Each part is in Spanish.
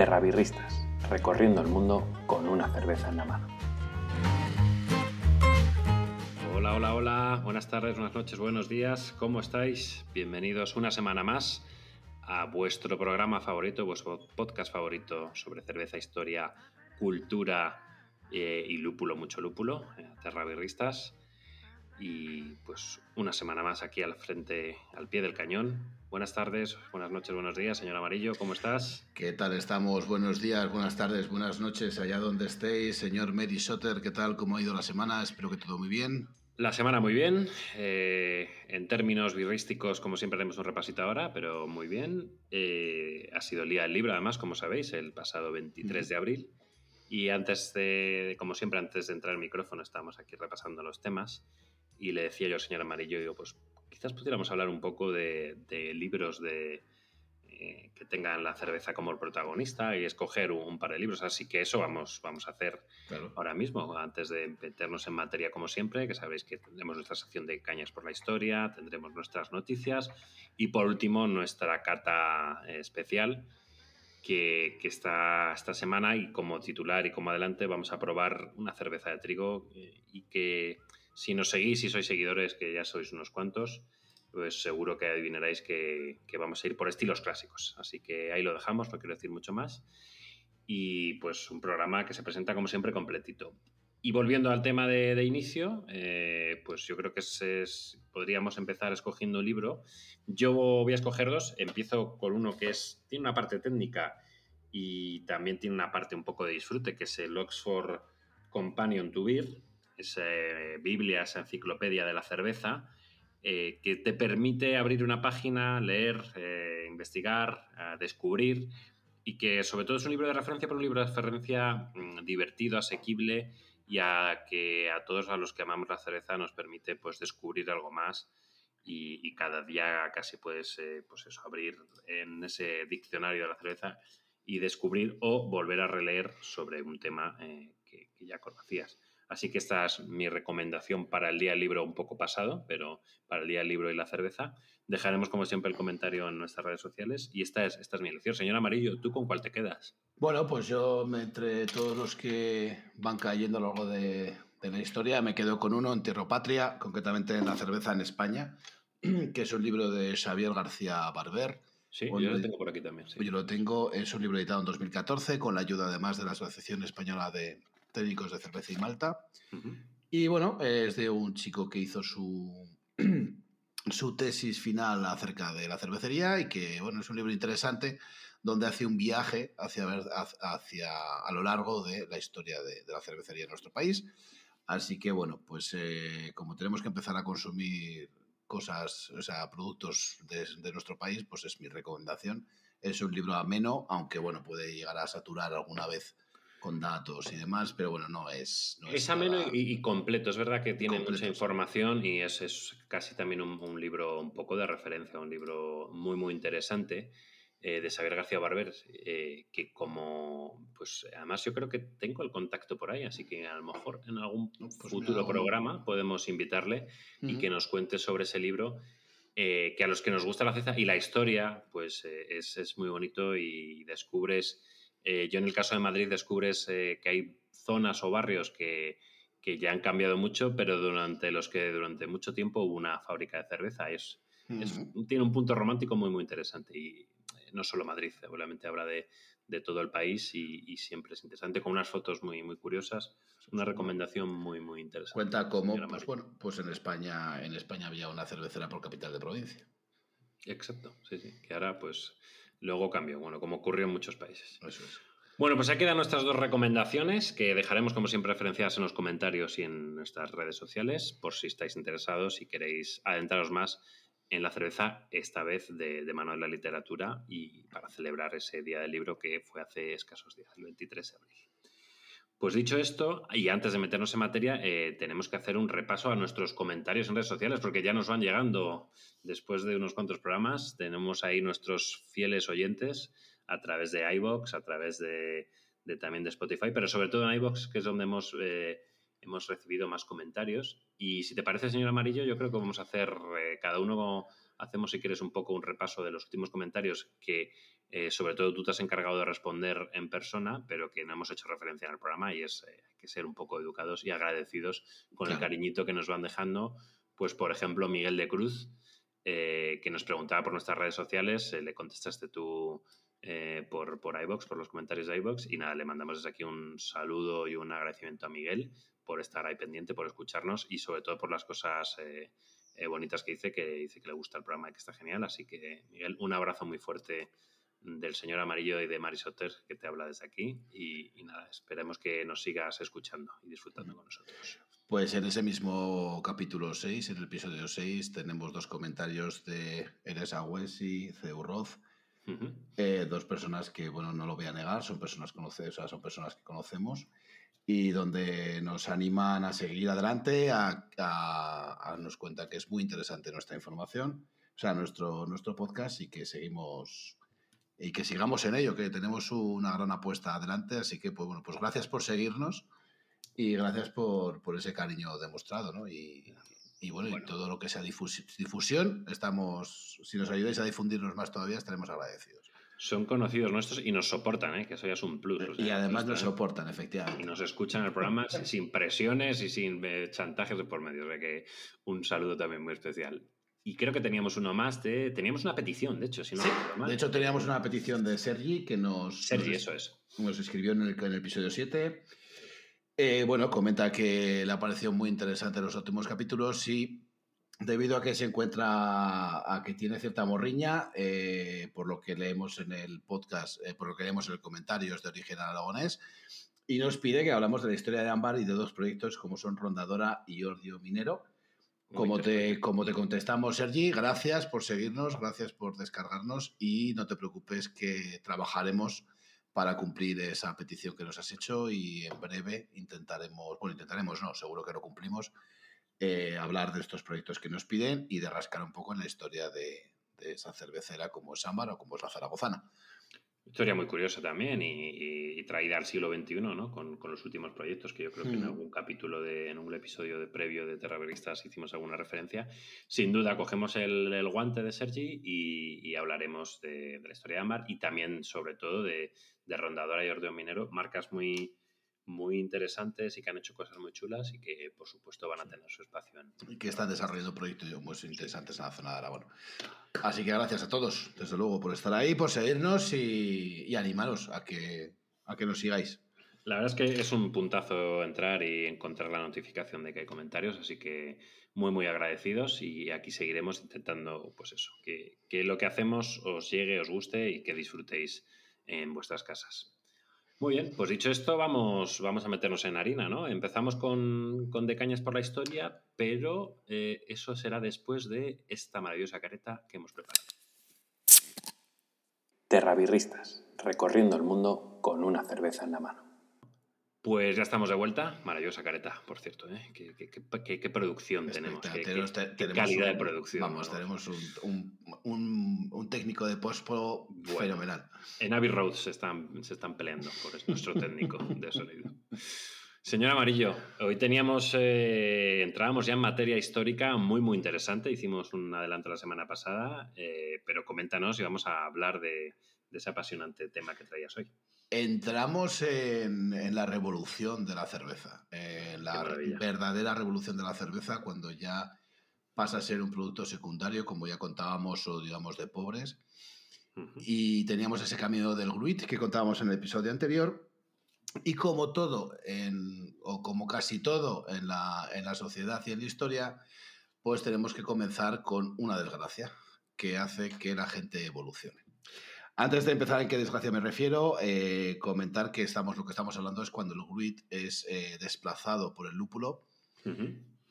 Terrabirristas, recorriendo el mundo con una cerveza en la mano. Hola, hola, hola, buenas tardes, buenas noches, buenos días, ¿cómo estáis? Bienvenidos una semana más a vuestro programa favorito, vuestro podcast favorito sobre cerveza, historia, cultura eh, y lúpulo, mucho lúpulo, eh, Terrabirristas. Y pues una semana más aquí al frente, al pie del cañón, Buenas tardes, buenas noches, buenos días, señor Amarillo, ¿cómo estás? ¿Qué tal estamos? Buenos días, buenas tardes, buenas noches, allá donde estéis. Señor Mary Sotter, ¿qué tal? ¿Cómo ha ido la semana? Espero que todo muy bien. La semana muy bien. Eh, en términos birrísticos, como siempre, haremos un repasito ahora, pero muy bien. Eh, ha sido el día del libro, además, como sabéis, el pasado 23 de abril. Y antes de, como siempre, antes de entrar al micrófono, estábamos aquí repasando los temas. Y le decía yo al señor Amarillo, digo, pues quizás pudiéramos hablar un poco de, libros de, eh, que tengan la cerveza como el protagonista y escoger un, par de libros. Así que eso vamos, vamos a hacer ahora mismo, antes de meternos en materia como siempre, que sabéis que tendremos nuestra sección de cañas por la historia, tendremos nuestras noticias y por último nuestra cata especial. Que, está esta semana y como titular y como adelante vamos a probar una cerveza de trigo eh, y que si nos seguís y sois seguidores, que ya sois unos cuantos, pues seguro que adivinaréis que, vamos a ir por estilos clásicos. Así que ahí lo dejamos, no quiero decir mucho más. Y pues un programa que se presenta como siempre completito. Y volviendo al tema de, inicio, eh, pues yo creo que es, podríamos empezar escogiendo un libro. Yo voy a escoger dos. Empiezo con uno que es, tiene una parte técnica y también tiene una parte un poco de disfrute, que es el Oxford Companion to Beer, esa Biblia, esa enciclopedia de la cerveza, eh, que te permite abrir una página, leer, eh, investigar, descubrir y que sobre todo es un libro de referencia, pero un libro de referencia mm, divertido, asequible y a que a todos a los que amamos la cerveza nos permite pues descubrir algo más y, cada día casi puedes eh, pues eso, abrir en ese diccionario de la cerveza y descubrir o volver a releer sobre un tema que ya conocías. Así que esta es mi recomendación para el día del libro un poco pasado, pero para el día del libro y la cerveza. Dejaremos, como siempre, el comentario en nuestras redes sociales. Y esta es, esta es mi elección. Señor Amarillo, ¿tú con cuál te quedas? Bueno, pues yo, entre todos los que van cayendo a lo largo de, la historia, me quedo con uno en Tierra Patria, concretamente en la cerveza en España, que es un libro de Xavier García Barber. Sí, yo lo tengo por aquí también. Yo lo tengo, es un libro editado en 2014 con la ayuda además de la Asociación Española de, técnicos de cerveza y malta. Y bueno, es de un chico que hizo su, su tesis final acerca de la cervecería y que, bueno, es un libro interesante donde hace un viaje hacia, hacia a lo largo de la historia de, la cervecería en nuestro país. Así que, bueno, pues eh, como tenemos que empezar a consumir cosas, o sea, productos de, de, nuestro país, pues es mi recomendación. Es un libro ameno, aunque, bueno, puede llegar a saturar alguna vez con datos y demás, pero bueno, no es... es, ameno y, completo, es verdad que tiene mucha información y es, es casi también un, libro un poco de referencia, un libro muy, muy interesante eh, de Xavier García Barber, eh, que como, pues además yo creo que tengo el contacto por ahí, así que a lo mejor en algún pues futuro programa podemos invitarle y que nos cuente sobre ese libro. Eh, que a los que nos gusta la ceza y la historia, pues es, es muy bonito y descubres eh, yo en el caso de Madrid descubres eh, que hay zonas o barrios que, ya han cambiado mucho, pero durante los que durante mucho tiempo hubo una fábrica de cerveza. Es, tiene un punto romántico muy, muy interesante. Y eh, no solo Madrid, obviamente habla de, todo el país y, siempre es interesante, con unas fotos muy, muy curiosas. Una recomendación muy, muy interesante. Cuenta cómo, pues bueno, pues en España, en España había una cervecera por capital de provincia. Exacto, sí, sí. Que ahora, pues, luego cambió, bueno, como ocurrió en muchos países. Eso es. Bueno, pues aquí quedan nuestras dos recomendaciones que dejaremos como siempre referenciadas en los comentarios y en nuestras redes sociales por si estáis interesados y queréis adentraros más en la cerveza, esta vez de, mano de la literatura y para celebrar ese día del libro que fue hace escasos días, el 23 de abril. Pues dicho esto, y antes de meternos en materia, eh, tenemos que hacer un repaso a nuestros comentarios en redes sociales, porque ya nos van llegando después de unos cuantos programas. Tenemos ahí nuestros fieles oyentes a través de iBox, a través de, también de Spotify, pero sobre todo en iBox, que es donde hemos, eh, hemos recibido más comentarios. Y si te parece, señor Amarillo, yo creo que vamos a hacer eh, cada uno hacemos, si quieres, un poco un repaso de los últimos comentarios que eh, sobre todo tú te has encargado de responder en persona, pero que no hemos hecho referencia en el programa y es hay que ser un poco educados y agradecidos con el cariñito que nos van dejando. Pues, por ejemplo, Miguel de Cruz, que nos preguntaba por nuestras redes sociales, le contestaste tú eh, por, por iBox, por los comentarios de iBox. Y nada, le mandamos desde aquí un saludo y un agradecimiento a Miguel por estar ahí pendiente, por escucharnos y sobre todo por las cosas eh, eh, bonitas que dice, que dice que le gusta el programa y que está genial. Así que, Miguel, un abrazo muy fuerte del señor Amarillo y de Marisotter que te habla desde aquí. Y, nada, esperemos que nos sigas escuchando y disfrutando con nosotros. Pues en ese mismo capítulo 6, en el episodio 6, tenemos dos comentarios de Eres Agües y eh, dos personas que, bueno, no lo voy a negar, son personas, conocidas, son personas que conocemos y donde nos animan a seguir adelante, a, a, nos cuenta que es muy interesante nuestra información, o sea, nuestro, nuestro podcast y que seguimos y que sigamos en ello, que tenemos una gran apuesta adelante, así que, pues bueno, pues gracias por seguirnos y gracias por, por ese cariño demostrado, ¿no? Y, y bueno, y todo lo que sea difusión, estamos, si nos ayudáis a difundirnos más todavía, estaremos agradecidos. Son conocidos nuestros y nos soportan, ¿eh? que eso ya es un plus. y además nos soportan, efectivamente. Y nos escuchan el programa sin presiones y sin eh, chantajes de por medio. O sea que un saludo también muy especial. Y creo que teníamos uno más de. Teníamos una petición, de hecho, si no De hecho, teníamos una petición de Sergi que nos. Sergi, eso es. Nos escribió en el, en el episodio 7 eh, bueno, comenta que le ha parecido muy interesante los últimos capítulos y debido a que se encuentra, a que tiene cierta morriña, eh, por lo que leemos en el podcast, eh, por lo que leemos en el comentarios de origen aragonés, y nos pide que hablamos de la historia de Ámbar y de dos proyectos como son Rondadora y Ordio Minero. Como te, como te contestamos, Sergi, gracias por seguirnos, gracias por descargarnos y no te preocupes que trabajaremos para cumplir esa petición que nos has hecho y en breve intentaremos, bueno, intentaremos, no, seguro que lo cumplimos, eh, hablar de estos proyectos que nos piden y de rascar un poco en la historia de, esa cervecera como es Ámbar o como es la Zaragozana. Historia muy curiosa también y, traída al siglo XXI, ¿no? Con, los últimos proyectos, que yo creo que en hmm. algún capítulo, de, en un episodio de previo de Terraveristas hicimos alguna referencia. Sin duda, cogemos el, guante de Sergi y, hablaremos de, la historia de Ámbar y también, sobre todo, de, de Rondadora y Ordeón Minero, marcas muy, muy interesantes y que han hecho cosas muy chulas y que, por supuesto, van a tener su espacio. En... Y que están desarrollando proyectos muy interesantes en la zona de Aragón. Así que gracias a todos, desde luego, por estar ahí, por seguirnos y, animaros a que, a que nos sigáis. La verdad es que es un puntazo entrar y encontrar la notificación de que hay comentarios, así que muy, muy agradecidos y aquí seguiremos intentando, pues eso, que, que lo que hacemos os llegue, os guste y que disfrutéis en vuestras casas. Muy bien, pues dicho esto, vamos, vamos a meternos en harina, ¿no? Empezamos con, con De Cañas por la historia, pero eh, eso será después de esta maravillosa careta que hemos preparado. Terrabirristas, recorriendo el mundo con una cerveza en la mano. Pues ya estamos de vuelta. Maravillosa careta, por cierto. ¿eh? ¿Qué, producción tenemos? ¿Qué, calidad de producción? Vamos, tenemos un, técnico de pospo fenomenal. En Abbey Road se están, se están peleando por nuestro técnico de sonido. Señor Amarillo, hoy teníamos, eh, entrábamos ya en materia histórica muy, muy interesante. Hicimos un adelanto la semana pasada, eh, pero coméntanos y vamos a hablar de ese apasionante tema que traías hoy. Entramos en, la revolución de la cerveza, en la verdadera revolución de la cerveza cuando ya pasa a ser un producto secundario, como ya contábamos, o digamos de pobres. Y teníamos ese camino del gruit que contábamos en el episodio anterior. Y como todo, o como casi todo en la, en la sociedad y en la historia, pues tenemos que comenzar con una desgracia que hace que la gente evolucione. Antes de empezar en qué desgracia me refiero, eh, comentar que estamos, lo que estamos hablando es cuando el gruit es eh, desplazado por el lúpulo.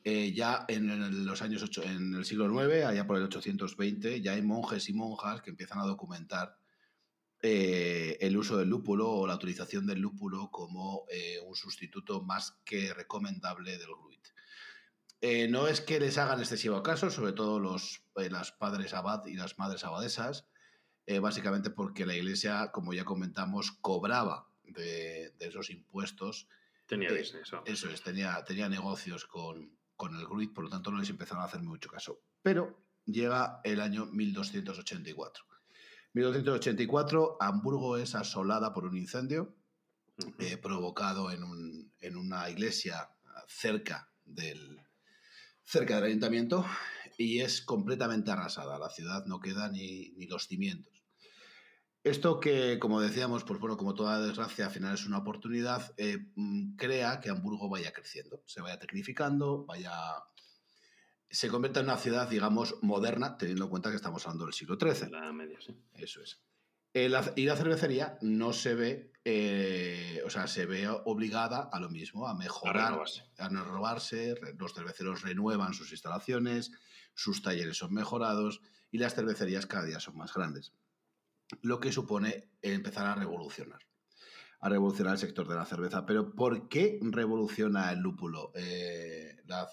Eh, ya en, los años en el siglo IX, allá por el 820, ya hay monjes y monjas que empiezan a documentar el uso del lúpulo o la utilización del lúpulo como un sustituto más que recomendable del gruit. no es que les hagan excesivo caso, sobre todo los las padres abad y las madres abadesas, eh, básicamente porque la Iglesia, como ya comentamos, cobraba de, esos impuestos. Tenía eh, eso. Es, tenía, tenía negocios con, con el Gruit, por lo tanto no les empezaron a hacer mucho caso. Pero llega el año 1284. 1284, Hamburgo es asolada por un incendio eh, provocado en, en, una iglesia cerca del, cerca del ayuntamiento y es completamente arrasada. La ciudad no queda ni, ni los cimientos. Esto que, como decíamos, pues bueno, como toda desgracia, al final es una oportunidad, eh, mm, crea que Hamburgo vaya creciendo, se vaya tecnificando, vaya se convierta en una ciudad, digamos, moderna, teniendo en cuenta que estamos hablando del siglo XIII. La media, sí. Eso es. y la cervecería no se ve, eh, o sea, se ve obligada a lo mismo, a mejorar, a, no robarse. Los cerveceros renuevan sus instalaciones, sus talleres son mejorados y las cervecerías cada día son más grandes. Lo que supone empezar a revolucionar a revolucionar el sector de la cerveza. Pero ¿por qué revoluciona el lúpulo eh, la,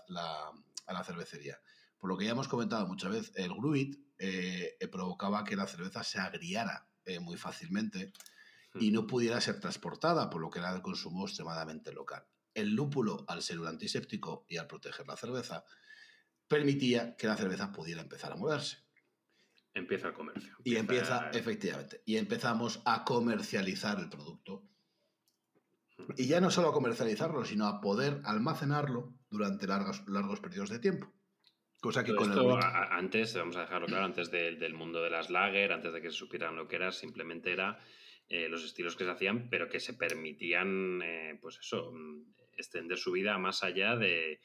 a la cervecería. Por lo que ya hemos comentado muchas veces, el gruit eh, eh, provocaba que la cerveza se agriara eh, muy fácilmente y no pudiera ser transportada, por lo que era el consumo extremadamente local. El lúpulo, al ser un antiséptico y al proteger la cerveza, permitía que la cerveza pudiera empezar a moverse. Empieza el comercio. Y empieza, efectivamente, y empezamos a comercializar el producto. Y ya no solo a comercializarlo, sino a poder almacenarlo durante largos, largos periodos de tiempo. Cosa que con esto, antes, vamos a dejarlo claro, antes del mundo de las lager, antes de que se supieran lo que era, simplemente era eh, los estilos que se hacían, pero que se permitían, eh, pues eso, mm, extender su vida más allá de,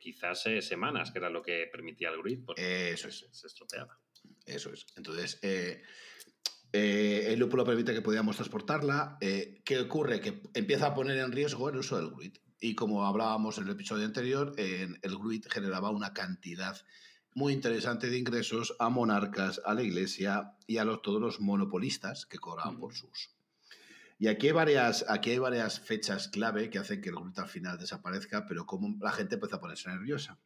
quizás eh, semanas, que era lo que permitía el grid, porque eso es. se estropeaba. Eso es. Entonces, el lúpulo permite que podamos transportarla. ¿Qué ocurre? Que empieza a poner en riesgo el uso del grid. Y como hablábamos en el episodio anterior, el Gruit generaba una cantidad muy interesante de ingresos a monarcas, a la iglesia y a los, todos los monopolistas que cobraban por su uso. Y aquí hay, varias, aquí hay varias fechas clave que hacen que el Gruit al final desaparezca, pero como la gente empieza a ponerse nerviosa.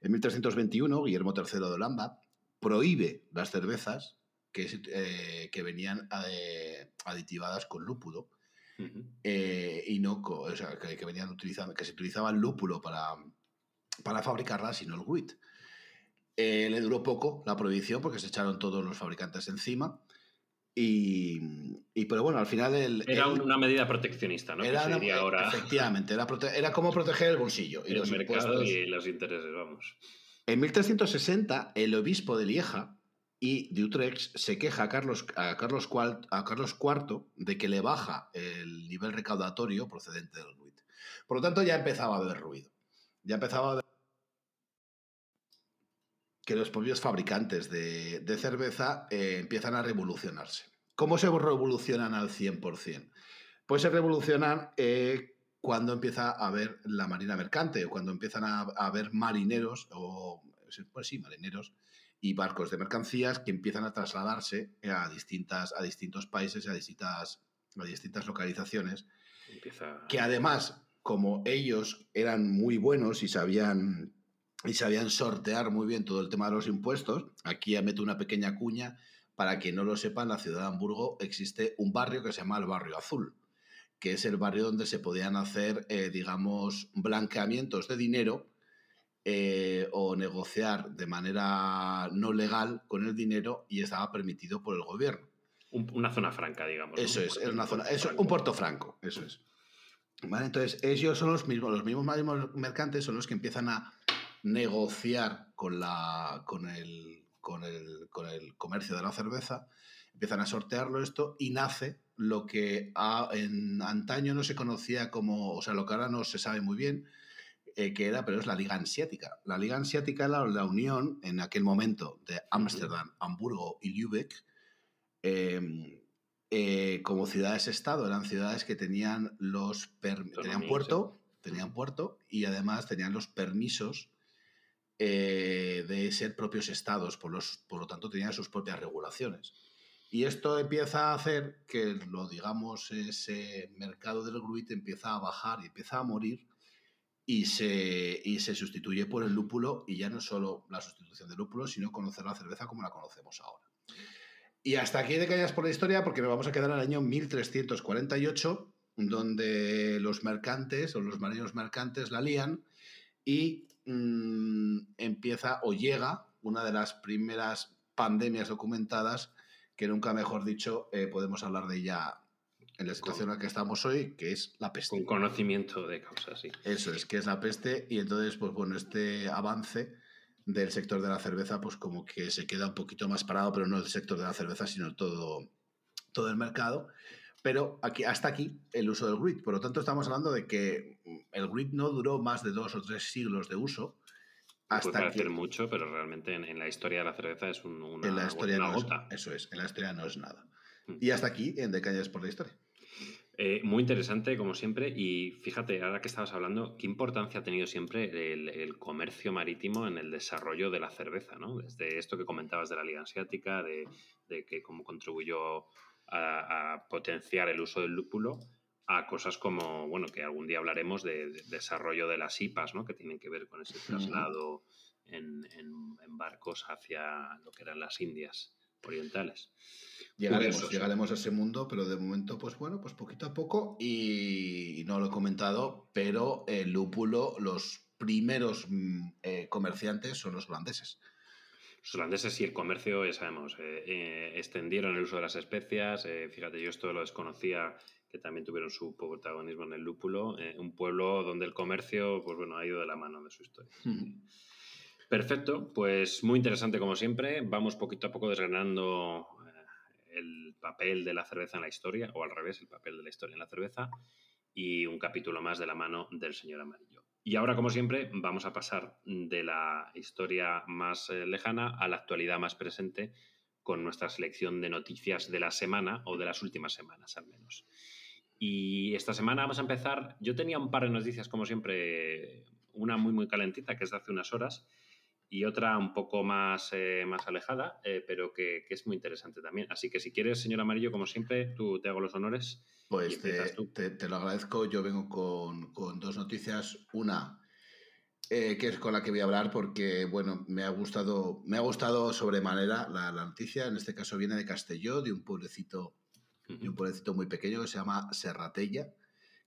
En 1321, Guillermo III de Holanda prohíbe las cervezas que, eh, que venían eh, aditivadas con lúpulo eh, y no, o sea, que, venían utilizando, que se utilizaba el lúpulo para, para fabricarla, sino el wheat. Eh, le duró poco la prohibición porque se echaron todos los fabricantes encima. Y, pero bueno, al final era una medida proteccionista, ¿no? Era ahora... Efectivamente, era, era, como proteger el bolsillo. Y los mercado y los intereses, vamos. En 1360, el obispo de Lieja y de Utrecht se queja a Carlos, a, Carlos IV de que le baja el nivel recaudatorio procedente del RUIT. Por lo tanto, ya empezaba a haber ruido. Ya empezaba a haber que los propios fabricantes de, cerveza eh, empiezan a revolucionarse. ¿Cómo se revolucionan al 100%? Pues se revolucionan eh, cuando empieza a haber la marina mercante, o cuando empiezan a, a haber marineros, o pues sí, marineros, y barcos de mercancías que empiezan a trasladarse a, distintas, a distintos países a distintas, a distintas localizaciones. Que además, como ellos eran muy buenos y sabían, y sabían sortear muy bien todo el tema de los impuestos, aquí ya meto una pequeña cuña. Para quien no lo sepa, en la ciudad de Hamburgo existe un barrio que se llama el Barrio Azul, que es el barrio donde se podían hacer, eh, digamos, blanqueamientos de dinero eh, o negociar de manera no legal con el dinero y estaba permitido por el gobierno. una zona franca, digamos. Eso es, es una zona, es un puerto franco, eso es. ¿Vale? Entonces, ellos son los mismos, los mismos mercantes son los que empiezan a negociar con, la, con, el, con, el, con el comercio de la cerveza, empiezan a sortearlo esto y nace lo que en antaño no se conocía como, o sea, lo que ahora no se sabe muy bien, eh, que era, pero es la Liga Ansiática. La Liga Ansiática era la unión en aquel momento de Ámsterdam, Hamburgo y Lübeck em, eh, como ciudades-estado. Eran ciudades que tenían los tenían puerto, tenían puerto y además tenían los permisos eh, de ser propios estados, por, los, por lo tanto tenían sus propias regulaciones. Y esto empieza a hacer que, lo digamos, ese mercado del gruit empieza a bajar y empieza a morir y se, y se sustituye por el lúpulo y ya no solo la sustitución del lúpulo, sino conocer la cerveza como la conocemos ahora. Y hasta aquí de callas por la historia porque nos vamos a quedar al año 1348, donde los mercantes o los marinos mercantes la lían y mm, empieza o llega una de las primeras pandemias documentadas que nunca mejor dicho eh, podemos hablar de ella en la situación en la que estamos hoy, que es la peste. Con conocimiento de causa, sí. Eso es, que es la peste y entonces, pues bueno, este avance del sector de la cerveza, pues como que se queda un poquito más parado, pero no el sector de la cerveza, sino todo, todo el mercado. Pero aquí, hasta aquí el uso del grid. Por lo tanto, estamos hablando de que el grid no duró más de dos o tres siglos de uso. Hasta Puede parecer mucho, pero realmente en, la historia de la cerveza es una, en la historia no eso es, en la historia no es nada. Mm. Y hasta aquí en Decañas por la historia. Eh, muy interesante, como siempre. Y fíjate, ahora que estabas hablando, qué importancia ha tenido siempre el, comercio marítimo en el desarrollo de la cerveza, ¿no? Desde esto que comentabas de la Liga Asiática, de, que cómo contribuyó a, potenciar el uso del lúpulo, a cosas como, bueno, que algún día hablaremos de, desarrollo de las IPAs, ¿no? Que tienen que ver con ese traslado en barcos hacia lo que eran las Indias orientales. Llegaremos, llegaremos a ese mundo, pero de momento, pues bueno, pues poquito a poco. Y no lo he comentado, pero el lúpulo, los primeros mm, eh, comerciantes son los holandeses. Los holandeses y el comercio, ya sabemos, eh, eh, extendieron el uso de las especias. fíjate, yo esto lo desconocía, que también tuvieron su protagonismo en el lúpulo. un pueblo donde el comercio, pues bueno, ha ido de la mano de su historia. Perfecto, pues muy interesante como siempre. Vamos poquito a poco desgranando eh, el papel de la cerveza en la historia, o al revés, el papel de la historia en la cerveza, y un capítulo más de la mano del señor Amarillo. Y ahora, como siempre, vamos a pasar de la historia más eh, lejana a la actualidad más presente con nuestra selección de noticias de la semana o de las últimas semanas al menos. Y esta semana vamos a empezar, yo tenía un par de noticias como siempre, una muy muy calentita que es de hace unas horas, y otra un poco más, eh, más alejada, eh, pero que, es muy interesante también. Así que si quieres, señor Amarillo, como siempre, tú te hago los honores. Pues te, te, lo agradezco. Yo vengo con, con dos noticias. Una, eh, que es con la que voy a hablar porque, bueno, me ha gustado, me ha gustado sobremanera la, la noticia. En este caso viene de Castelló, de un pueblecito, de un pueblecito muy pequeño que se llama Serratella,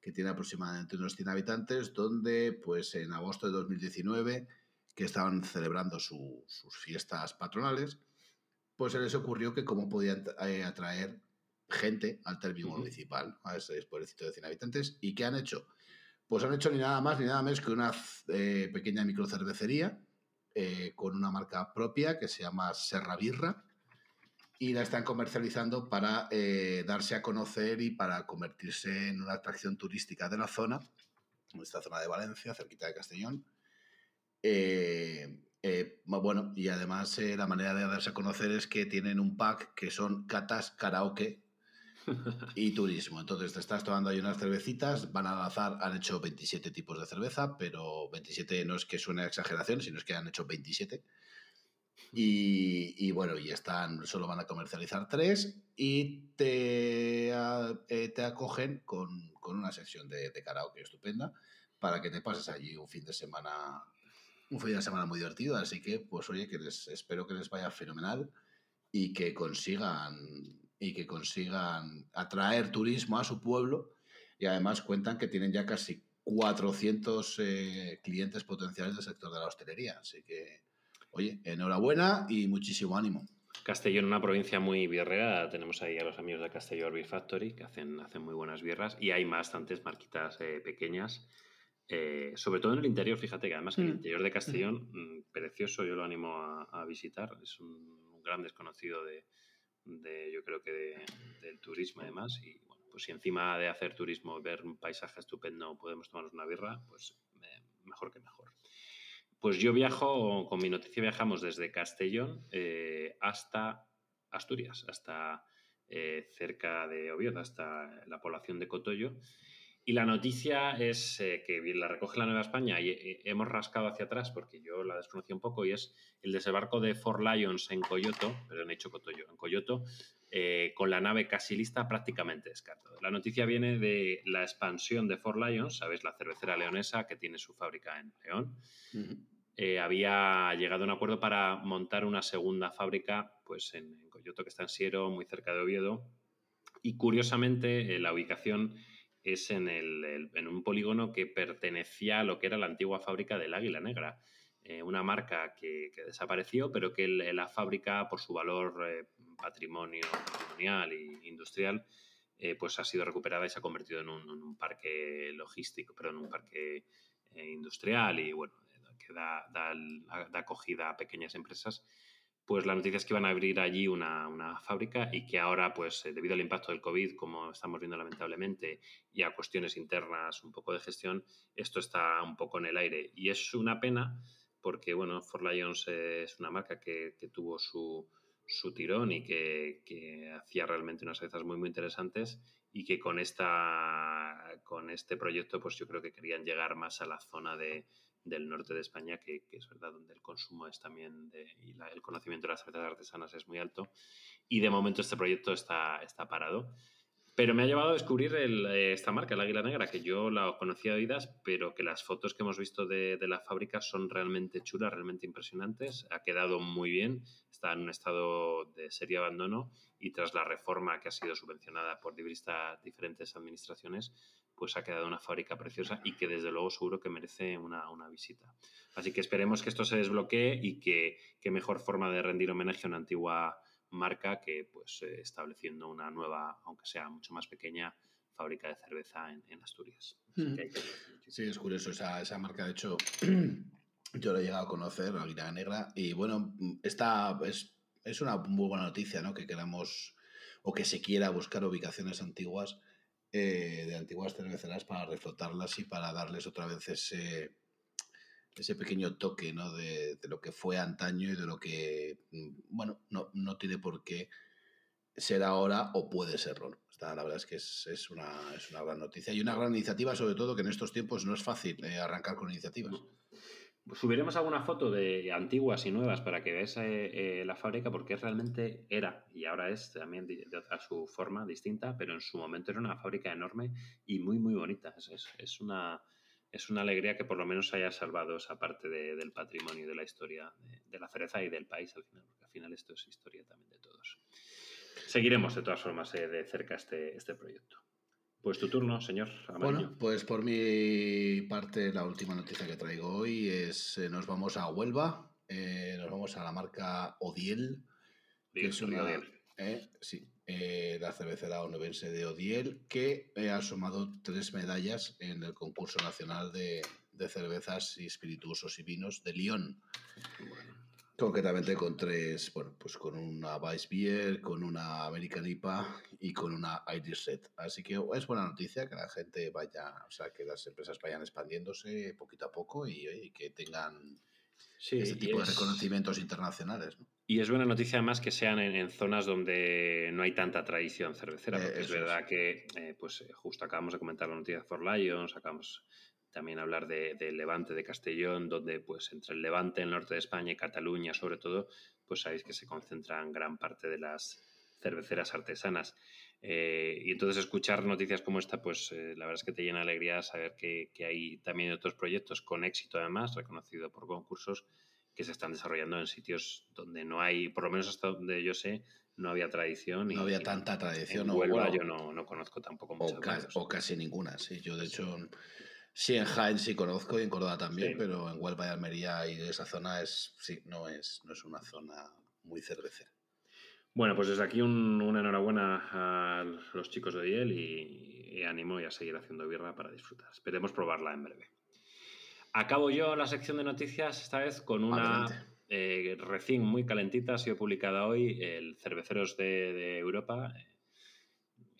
que tiene aproximadamente unos 100 habitantes, donde, pues, en agosto de 2019 que estaban celebrando sus fiestas patronales, pues se les ocurrió que cómo podían eh, atraer gente al término municipal, a ese pueblecito de 100 habitantes. ¿Y qué han hecho? Pues han hecho ni nada más ni nada menos que una eh, pequeña microcervecería eh, con una marca propia que se llama Serra Birra y la están comercializando para darse a conocer y para convertirse en una atracción turística de la zona, en esta zona de Valencia, cerquita de Castellón eh, eh, bueno, y además eh, la manera de darse a conocer es que tienen un pack que son catas, karaoke y turismo. Entonces te estás tomando ahí unas cervecitas, van al azar, han hecho 27 tipos de cerveza, pero 27 no es que suene a exageración, sino es que han hecho 27. Y, bueno, y están, solo van a comercializar tres y te, te acogen con, una sección de, de karaoke estupenda para que te pases allí un fin de semana un fin de semana muy divertido, así que pues oye, que les espero que les vaya fenomenal y que consigan y que consigan atraer turismo a su pueblo. Y además cuentan que tienen ya casi 400 eh, clientes potenciales del sector de la hostelería, así que oye, enhorabuena y muchísimo ánimo. Castellón, una provincia muy birrera, tenemos ahí a los amigos de Castellón Beer Factory que hacen, hacen muy buenas birras y hay bastantes marquitas eh, pequeñas eh, sobre todo en el interior, fíjate que además el mm. interior de Castellón, mm, precioso, yo lo animo a, visitar, es un, gran desconocido de, yo creo que del turismo además, y bueno, pues si encima de hacer turismo, ver un paisaje estupendo, podemos tomarnos una birra, pues mejor que mejor. Pues yo viajo, con mi noticia viajamos desde Castellón eh, hasta Asturias, hasta eh, cerca de Oviedo, hasta la población de Cotoyo, y la noticia es eh, que la recoge la Nueva España y hemos rascado hacia atrás porque yo la desconocí un poco y es el desembarco de Four Lions en Coyoto, pero en hecho Cotoyo, en Coyoto, eh, con la nave casi lista prácticamente descartada. La noticia viene de la expansión de Four Lions, sabes, la cervecera leonesa que tiene su fábrica en León. había llegado a un acuerdo para montar una segunda fábrica pues en, Coyoto, que está en Siero, muy cerca de Oviedo. Y curiosamente, la ubicación es en, el, en, un polígono que pertenecía a lo que era la antigua fábrica del Águila Negra. eh, una marca que, desapareció, pero que la fábrica, por su valor eh, patrimonio patrimonial e industrial, eh, pues ha sido recuperada y se ha convertido en un, parque logístico, perdón, un parque industrial y bueno, que da, acogida a pequeñas empresas pues la noticia es que iban a abrir allí una, una, fábrica y que ahora, pues debido al impacto del COVID, como estamos viendo lamentablemente, y a cuestiones internas un poco de gestión, esto está un poco en el aire. Y es una pena porque bueno, Ford Lions es una marca que, tuvo su, tirón y que, hacía realmente unas cervezas muy, muy interesantes y que con, esta, con este proyecto pues yo creo que querían llegar más a la zona de, del norte de España, que, es verdad donde el consumo es también y el conocimiento de las cervezas artesanas es muy alto. Y de momento este proyecto está, está parado. Pero me ha llevado a descubrir eh, esta marca, el Águila Negra, que yo la conocía de oídas, pero que las fotos que hemos visto de, la fábrica son realmente chulas, realmente impresionantes. Ha quedado muy bien, está en un estado de serio abandono y tras la reforma que ha sido subvencionada por diferentes administraciones, pues ha quedado una fábrica preciosa y que desde luego seguro que merece una, una visita. Así que esperemos que esto se desbloquee y que, qué mejor forma de rendir homenaje a una antigua marca que pues eh, estableciendo una nueva, aunque sea mucho más pequeña, fábrica de cerveza en, Asturias. Sí, es curioso esa, esa marca. De hecho, yo lo he llegado a conocer, la Guinea Negra, y bueno, esta es, es, una muy buena noticia, ¿no? Que queramos o que se quiera buscar ubicaciones antiguas eh, de antiguas cerveceras para reflotarlas y para darles otra vez ese ese pequeño toque ¿no? de, lo que fue antaño y de lo que, mm, bueno, no, no tiene por qué ser ahora o puede serlo. la verdad es que es, una, es, una, gran noticia y una gran iniciativa, sobre todo que en estos tiempos no es fácil eh, arrancar con iniciativas. Subiremos alguna foto de antiguas y nuevas para que veáis eh, eh, la fábrica, porque realmente era, y ahora es también de, a su forma distinta, pero en su momento era una fábrica enorme y muy, muy bonita. es, es una, es una alegría que por lo menos haya salvado esa parte del patrimonio, de la historia de, la cereza y del país al final, porque al final esto es historia también de todos. Seguiremos de todas formas eh, de cerca este, este proyecto. Pues tu turno, señor. Bueno, pues por mi parte la última noticia que traigo hoy es eh, nos vamos a Huelva, eh, nos vamos a la marca Odiel, que es una, sí, eh, la cervecera onubense de Odiel, que ha sumado tres medallas en el concurso nacional de, cervezas y espirituosos y vinos de Lyon. Concretamente con tres, bueno, pues con una Weissbier, con una American IPA y con una Irish Red. Así que es buena noticia que la gente vaya, o sea, que las empresas vayan expandiéndose poquito a poco y, que tengan ese tipo de reconocimientos internacionales. ¿no? Y es buena noticia además que sean en, zonas donde no hay tanta tradición cervecera, porque es verdad que, eh, pues eh, justo acabamos de comentar la noticia de For Lions, acabamos también de hablar de, Levante, de Castellón, donde pues entre el Levante, el norte de España y Cataluña sobre todo, pues sabéis que se concentran gran parte de las cerveceras artesanas. Eh, y entonces escuchar noticias como esta, pues la verdad es que te llena de alegría saber que, que hay también otros proyectos con éxito además, reconocido por concursos, que se están desarrollando en sitios donde no hay, por lo menos hasta donde yo sé, no había tradición. No había tanta tradición. En Huelva yo no, no, conozco tampoco muchas o, o casi ninguna, sí. Yo, de hecho, sí en Jaén sí conozco y en Córdoba también, pero en Huelva y Almería y esa zona es, sí, no es, no es una zona muy cervecera. Bueno, pues desde aquí una enhorabuena a los chicos de Diel y, y ánimo y a seguir haciendo birra para disfrutar. Esperemos probarla en breve. Acabo yo la sección de noticias esta vez con una eh, recién muy calentita, ha sido publicada hoy, el Cerveceros de, Europa, eh,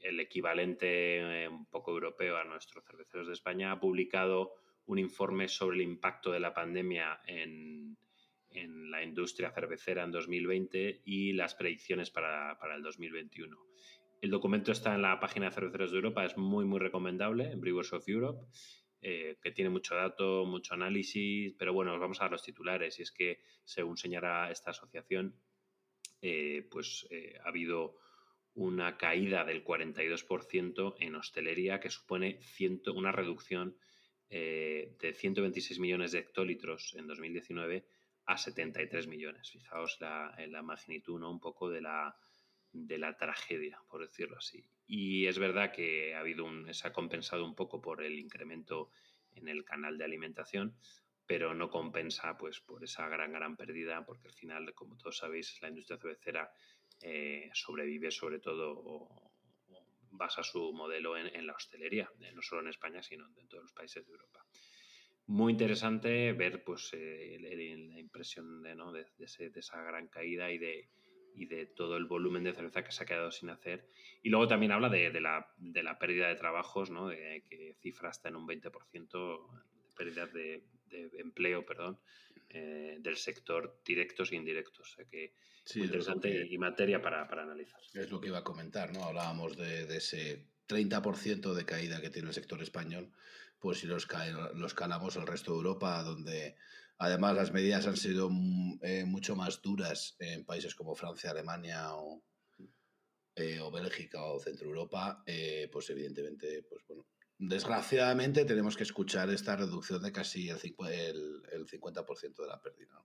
el equivalente eh, un poco europeo a nuestros Cerveceros de España, ha publicado un informe sobre el impacto de la pandemia en, la industria cervecera en 2020 y las predicciones para, para, el 2021. El documento está en la página de Cerveceros de Europa, es muy, muy recomendable, en Brewers of Europe. Eh, que tiene mucho dato, mucho análisis, pero bueno, vamos a los titulares. Y es que, según señala esta asociación, eh, pues eh, ha habido una caída del 42% en hostelería, que supone una reducción de 126 millones de hectolitros en 2019 a 73 millones. Fijaos la, la magnitud ¿no? un poco de la, de la tragedia, por decirlo así. Y es verdad que ha habido un, se ha compensado un poco por el incremento en el canal de alimentación, pero no compensa pues por esa gran, gran pérdida, porque al final, como todos sabéis, la industria cervecera eh, sobrevive sobre todo basa su modelo en, la hostelería, no solo en España, sino en todos los países de Europa. Muy interesante ver pues, eh, la impresión de, ¿no? de, esa gran caída y de, y de todo el volumen de cerveza que se ha quedado sin hacer. Y luego también habla de, la, de la, pérdida de trabajos, ¿no? de, que cifra hasta en un 20% de pérdidas de, empleo perdón, eh, del sector directos e indirectos. O sea que muy interesante y materia para, para, analizar. Es lo que iba a comentar, ¿no? Hablábamos de, ese 30% de caída que tiene el sector español, pues si los, los calamos al resto de Europa, donde además las medidas han sido mm, eh, mucho más duras en países como Francia, Alemania o, eh, o Bélgica o Centro Europa, pues evidentemente, pues bueno, desgraciadamente tenemos que escuchar esta reducción de casi el, 50% de la pérdida.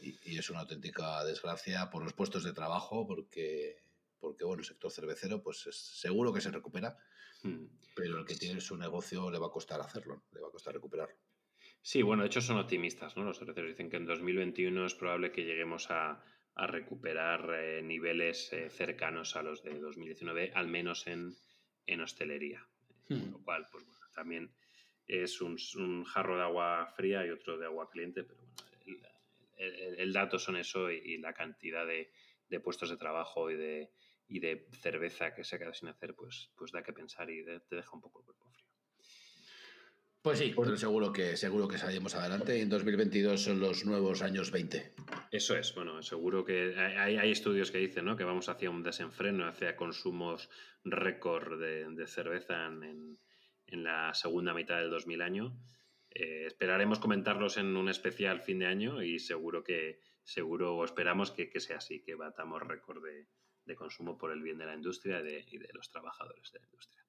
Y, es una auténtica desgracia por los puestos de trabajo, porque, porque bueno, el sector cervecero, pues es, seguro que se recupera, hmm. pero el que tiene su negocio le va a costar hacerlo, le va a costar recuperarlo. Sí, bueno, de hecho son optimistas, ¿no? Los cerveceros dicen que en 2021 es probable que lleguemos a, recuperar eh, niveles eh, cercanos a los de 2019, al menos en, en hostelería. Con lo hmm. cual, pues bueno, también es un, jarro de agua fría y otro de agua caliente, pero bueno, el, dato son eso y, la cantidad de, puestos de trabajo y de, y de cerveza que se ha quedado sin hacer, pues, pues da que pensar y te deja un poco el cuerpo frío. Pues sí, pero seguro que, seguro que salimos adelante y en 2022 son los nuevos años 20. Eso es, bueno, seguro que hay, hay estudios que dicen ¿no? que vamos hacia un desenfreno, hacia consumos récord de, cerveza en, en, la segunda mitad del 2000 año. Eh, esperaremos comentarlos en un especial fin de año y seguro que seguro o esperamos que, que sea así, que batamos récord de, de, consumo por el bien de la industria y de, y de los trabajadores de la industria.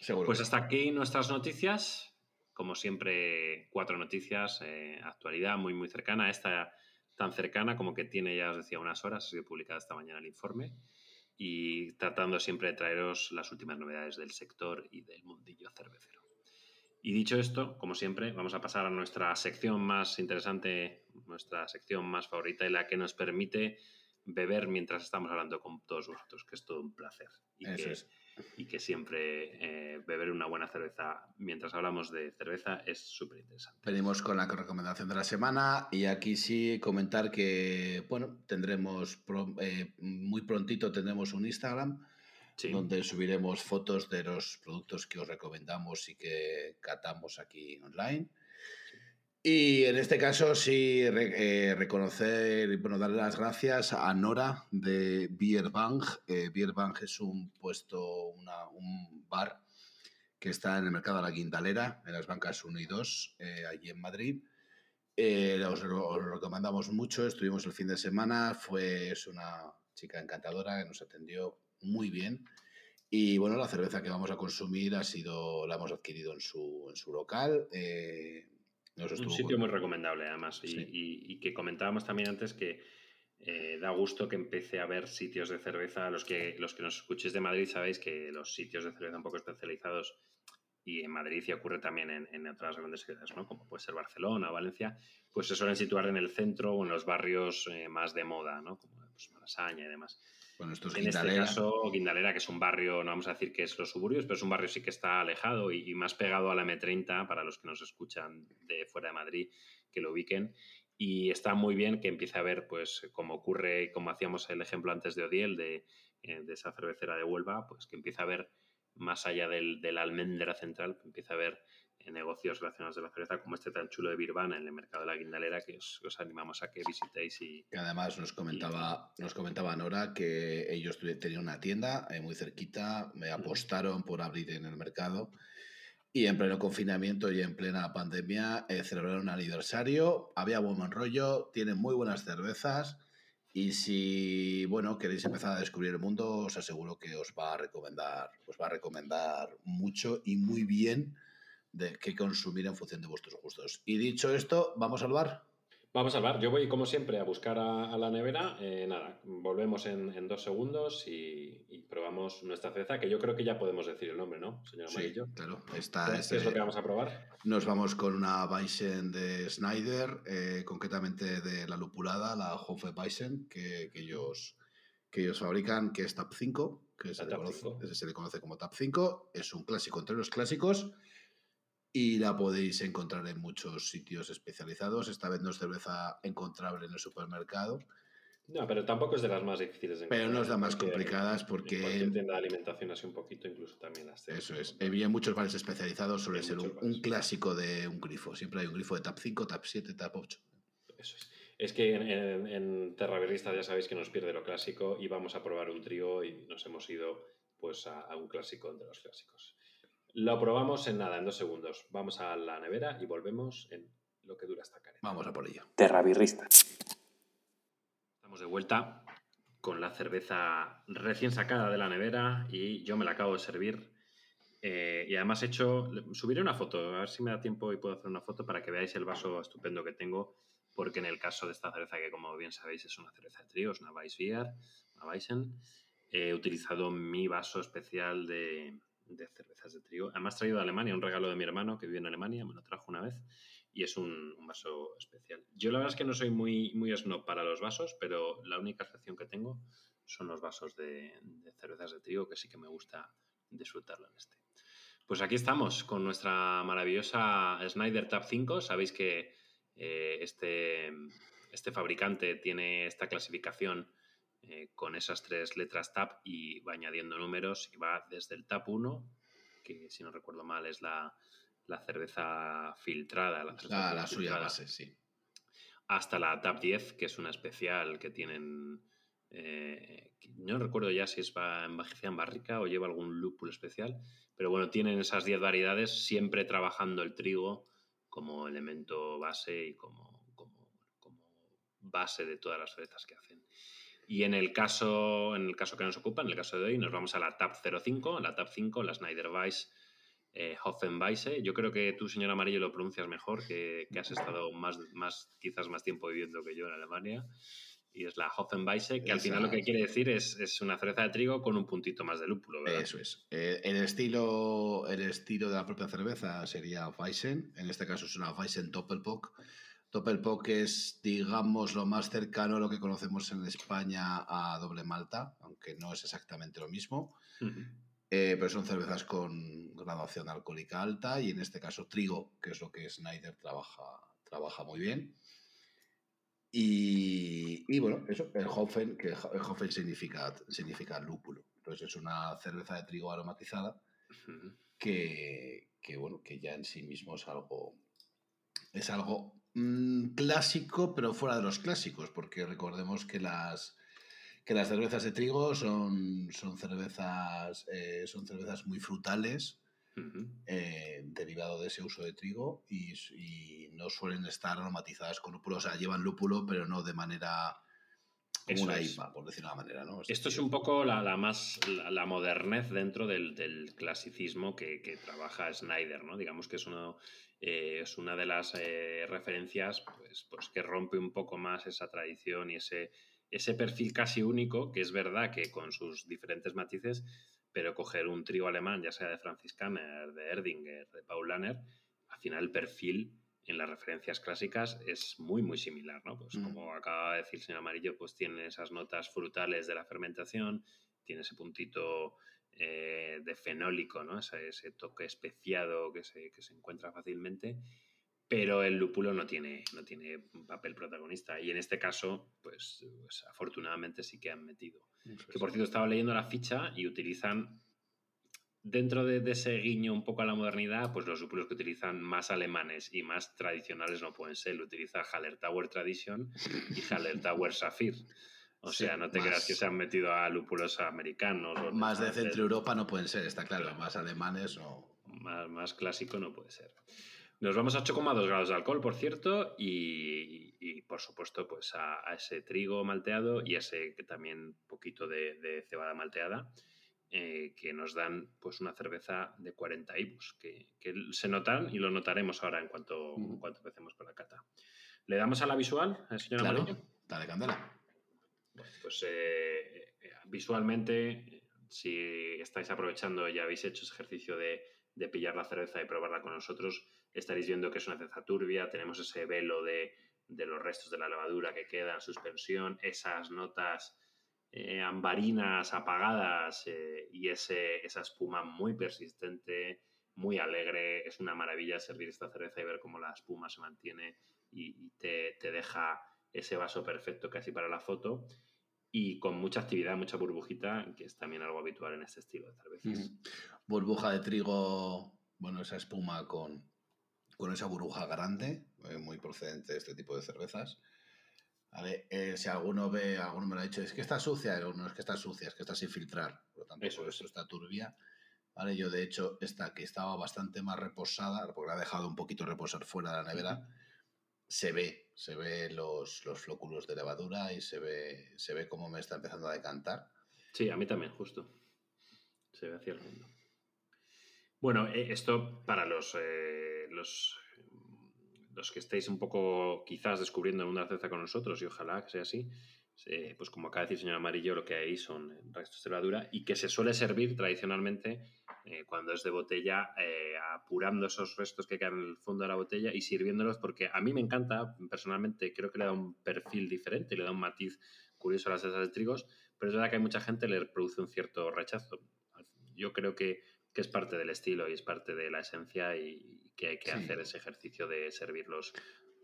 Seguro. Pues hasta aquí nuestras noticias como siempre, cuatro noticias, eh, actualidad muy, muy cercana. Esta tan cercana como que tiene, ya os decía, unas horas, ha sido publicada esta mañana el informe y tratando siempre de traeros las últimas novedades del sector y del mundillo cervecero. Y dicho esto, como siempre, vamos a pasar a nuestra sección más interesante, nuestra sección más favorita y la que nos permite beber mientras estamos hablando con todos vosotros, que es todo un placer. Y Eso es y que siempre eh, beber una buena cerveza mientras hablamos de cerveza es súper interesante. Venimos con la recomendación de la semana y aquí sí comentar que, bueno, tendremos eh, muy prontito tendremos un Instagram donde subiremos fotos de los productos que os recomendamos y que catamos aquí online. Y en este caso sí eh, reconocer y bueno, darle las gracias a Nora de Bierbank. Eh, Bierbank es un puesto, un bar que está en el mercado de la Guindalera, en las bancas 1 y 2, eh, allí en Madrid. Eh, os, lo recomendamos mucho, estuvimos el fin de semana, fue es una chica encantadora que nos atendió muy bien. Y bueno, la cerveza que vamos a consumir ha sido, la hemos adquirido en su, en su local. Eh, un sitio muy recomendable, además. Y, que comentábamos también antes que eh, da gusto que empiece a haber sitios de cerveza. Los que, los que nos escuchéis de Madrid sabéis que los sitios de cerveza un poco especializados, y en Madrid y ocurre también en, otras grandes ciudades, ¿no? como puede ser Barcelona o Valencia, pues se suelen situar en el centro o en los barrios eh, más de moda, ¿no? como pues, Malasaña y demás. Bueno, esto es en este caso, Guindalera, que es un barrio, no vamos a decir que es los suburbios, pero es un barrio sí que está alejado y, más pegado a la M30 para los que nos escuchan de fuera de Madrid, que lo ubiquen. Y está muy bien que empiece a ver, pues, como ocurre, como hacíamos el ejemplo antes de Odiel, de, eh, de esa cervecera de Huelva, pues que empiece a ver más allá del, de la almendra central, que empiece a ver negocios relacionados de la cerveza como este tan chulo de Birvana en el mercado de la Guindalera que os, animamos a que visitéis y además nos comentaba nos comentaba Nora que ellos tenían una tienda eh, muy cerquita me apostaron por abrir en el mercado y en pleno confinamiento y en plena pandemia eh, celebraron un aniversario había buen rollo tienen muy buenas cervezas y si bueno queréis empezar a descubrir el mundo os aseguro que os va a recomendar os va a recomendar mucho y muy bien de qué consumir en función de vuestros gustos. Y dicho esto, ¿vamos al bar? Vamos a hablar. Yo voy, como siempre, a buscar a, la nevera. Eh, nada, volvemos en, dos segundos y, probamos nuestra cerveza, que yo creo que ya podemos decir el nombre, ¿no, señor Amarillo? claro. ¿Qué, es lo que vamos a probar? Nos vamos con una Weissen de Snyder, eh, concretamente de la lupulada, la Hofe Weissen, que, ellos, que ellos fabrican, que es TAP 5, que se le, conoce, se le conoce como TAP 5. Es un clásico entre los clásicos y la podéis encontrar en muchos sitios especializados. Esta vez no es cerveza encontrable en el supermercado. No, pero tampoco es de las más difíciles de encontrar. Pero no es de las más complicadas porque... En tienda de alimentación así un poquito, incluso también las Eso es. En muchos bares especializados suele ser un, clásico de un grifo. Siempre hay un grifo de TAP 5, TAP 7, TAP 8. Eso es. Es que en, en, ya sabéis que nos pierde lo clásico y vamos a probar un trío y nos hemos ido pues a, a un clásico entre los clásicos. Lo probamos en nada, en dos segundos. Vamos a la nevera y volvemos en lo que dura esta careta. Vamos a por ello. Terravirrista. Estamos de vuelta con la cerveza recién sacada de la nevera y yo me la acabo de servir. Eh, y además he hecho, subiré una foto, a ver si me da tiempo y puedo hacer una foto para que veáis el vaso estupendo que tengo, porque en el caso de esta cerveza, que como bien sabéis es una cerveza de trío, es una Weissbier, una Weissen, he utilizado mi vaso especial de, de cervezas de trigo. Además, traído de Alemania, un regalo de mi hermano que vive en Alemania, me lo trajo una vez y es un, vaso especial. Yo la verdad es que no soy muy, muy snob para los vasos, pero la única excepción que tengo son los vasos de, cervezas de trigo, que sí que me gusta disfrutarlo en este. Pues aquí estamos con nuestra maravillosa Snyder Tab 5. Sabéis que eh, este, este fabricante tiene esta clasificación eh, con esas tres letras TAP y va añadiendo números y va desde el TAP 1, que si no recuerdo mal es la, cerveza filtrada, la, suya base, sí. Hasta la TAP 10, que es una especial que tienen... Eh, no recuerdo ya si es envejecida en barrica o lleva algún lúpulo especial, pero bueno, tienen esas 10 variedades siempre trabajando el trigo como elemento base y como, como, como base de todas las cervezas que hacen. Y en el caso, en el caso que nos ocupa, en el caso de hoy, nos vamos a la TAP 05, la TAP 5, la Schneider Weiss eh, Hoffenweisse. Yo creo que tú, señor Amarillo, lo pronuncias mejor, que, has estado más, más, quizás más tiempo viviendo que yo en Alemania. Y es la Hoffenweisse, que al final lo que quiere decir es, es, una cerveza de trigo con un puntito más de lúpulo, ¿verdad? Eso es. Eh, el, estilo, el estilo de la propia cerveza sería Weissen. En este caso es una Weissen Doppelbock Doppelbock es, digamos, lo más cercano a lo que conocemos en España a doble malta, aunque no es exactamente lo mismo. Eh, pero son cervezas con graduación alcohólica alta y en este caso trigo, que es lo que Snyder trabaja, trabaja muy bien. Y, bueno, eso, el Hofen, que el Hofen significa, significa lúpulo. Entonces es una cerveza de trigo aromatizada que, que, bueno, que ya en sí mismo es algo, es algo Mm, clásico, pero fuera de los clásicos, porque recordemos que las, que las cervezas de trigo son, son, cervezas, eh, son cervezas muy frutales, eh, derivado de ese uso de trigo, y, no suelen estar aromatizadas con lúpulo. O sea, llevan lúpulo, pero no de manera como una IPA, por decirlo de una manera. ¿no? Esto es un poco la, más la, modernez dentro del, del clasicismo que, que, trabaja Snyder, ¿no? Digamos que es uno eh, es una de las eh, referencias pues, pues, que rompe un poco más esa tradición y ese, ese perfil casi único, que es verdad que con sus diferentes matices, pero coger un trío alemán, ya sea de Francis Kammer, de Erdinger, de Paul Lanner, al final el perfil en las referencias clásicas es muy, muy similar, ¿no? Pues mm. como acaba de decir el señor Amarillo, pues tiene esas notas frutales de la fermentación, tiene ese puntito eh, de fenólico, ¿no? Ese, ese, toque especiado que se, que se encuentra fácilmente, pero el lúpulo no tiene, no tiene un papel protagonista. Y en este caso, pues, pues afortunadamente sí que han metido. Que por cierto, estaba leyendo la ficha y utilizan, dentro de, ese guiño un poco a la modernidad, pues los lúpulos que utilizan más alemanes y más tradicionales no pueden ser. Lo utiliza Haller Tower Tradition y Haller Tower Saphir. O sea, no te creas que se han metido a lúpulos americanos. más de Centro Europa no pueden ser, está claro. Más alemanes o... Más, más clásico no puede ser. Nos vamos a 8,2 grados de alcohol, por cierto, y, por supuesto pues a, ese trigo malteado y a ese también poquito de, cebada malteada, eh, que nos dan pues una cerveza de 40 IBUs, que, se notan y lo notaremos ahora en cuanto, en cuanto empecemos con la cata. ¿Le damos a la visual, señor claro, Dale candela. Pues eh, visualmente, si estáis aprovechando y habéis hecho ese ejercicio de, de pillar la cerveza y probarla con nosotros, estaréis viendo que es una cerveza turbia, tenemos ese velo de, de los restos de la levadura que queda en suspensión, esas notas eh, ambarinas apagadas eh, y ese, esa espuma muy persistente, muy alegre. Es una maravilla servir esta cerveza y ver cómo la espuma se mantiene y, te, deja ese vaso perfecto casi para la foto. Y con mucha actividad, mucha burbujita, que es también algo habitual en este estilo de cervezas. Burbuja de trigo, bueno, esa espuma con, con esa burbuja grande, eh, muy procedente de este tipo de cervezas. Eh, si alguno ve, alguno me lo ha dicho, es que está sucia, no es que está sucia, es que está sin filtrar, por lo tanto, eso, eso está turbia. ¿Vale? Yo, de hecho, esta que estaba bastante más reposada, porque la he dejado un poquito reposar fuera de la nevera, se ve, se ve los, los flóculos de levadura y se ve, se ve cómo me está empezando a decantar. Sí, a mí también, justo. Se ve hacia el mundo. Bueno, eh, esto para los, eh, los los que estéis un poco quizás descubriendo una cerveza con nosotros, y ojalá que sea así, eh, pues como acaba de decir el señor Amarillo, lo que hay son restos de levadura y que se suele servir tradicionalmente eh, cuando es de botella, eh, apurando esos restos que quedan en el fondo de la botella y sirviéndolos, porque a mí me encanta, personalmente creo que le da un perfil diferente, le da un matiz curioso a las salsas de trigos, pero es verdad que hay mucha gente que le produce un cierto rechazo. Yo creo que que es parte del estilo y es parte de la esencia y que hay que hacer ese ejercicio de servir los,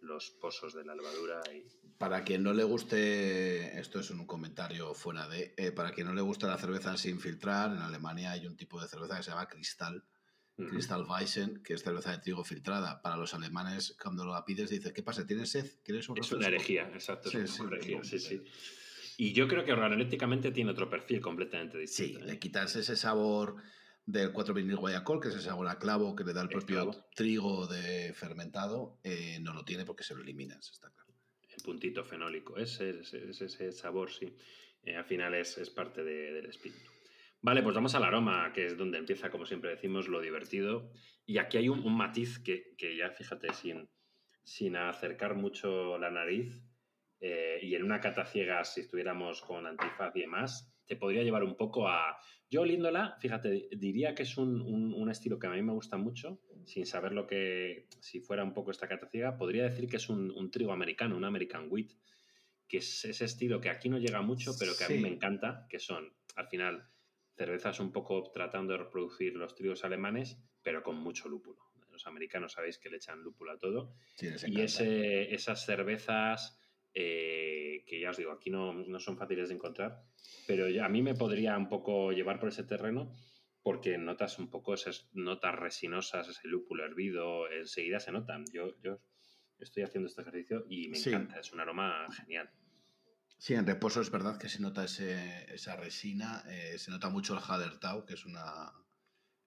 los pozos de la levadura. Y... Para quien no le guste, esto es un comentario fuera de, eh, para quien no le gusta la cerveza sin filtrar, en Alemania hay un tipo de cerveza que se llama Cristal, Crystal Weissen, que es cerveza de trigo filtrada. Para los alemanes, cuando lo pides, dices, ¿qué pasa? ¿Tienes sed? ¿Quieres un Es una herejía, exacto. es una herejía, sí, sí. Y yo creo que organolépticamente tiene otro perfil completamente distinto. Sí, le ¿eh? quitas ese sabor del 4 vinil guayacol, que es ese sabor a clavo que le da el propio trigo de fermentado, eh, no lo tiene porque se lo eliminas, está claro. El puntito fenólico, ese, ese, ese sabor, sí. Eh, al final es, es parte del espíritu. Vale, pues vamos al aroma, que es donde empieza, como siempre decimos, lo divertido. Y aquí hay un, matiz que, que, ya, fíjate, sin, sin acercar mucho la nariz, eh, y en una cata ciega, si estuviéramos con antifaz y demás, te podría llevar un poco a... Yo oliéndola, fíjate, diría que es un, estilo que a mí me gusta mucho, sin saber lo que, si fuera un poco esta cata ciega, podría decir que es un, trigo americano, un American Wheat, que es ese estilo que aquí no llega mucho, pero que a mí me encanta, que son, al final, cervezas un poco tratando de reproducir los trigos alemanes, pero con mucho lúpulo. Los americanos sabéis que le echan lúpulo a todo. y ese, esas cervezas eh, que ya os digo, aquí no, no, son fáciles de encontrar, pero a mí me podría un poco llevar por ese terreno porque notas un poco esas notas resinosas, ese lúpulo hervido, enseguida se notan. Yo, yo estoy haciendo este ejercicio y me encanta, es un aroma genial. Sí, en reposo es verdad que se nota ese, esa resina, eh, se nota mucho el Hadertau, que es una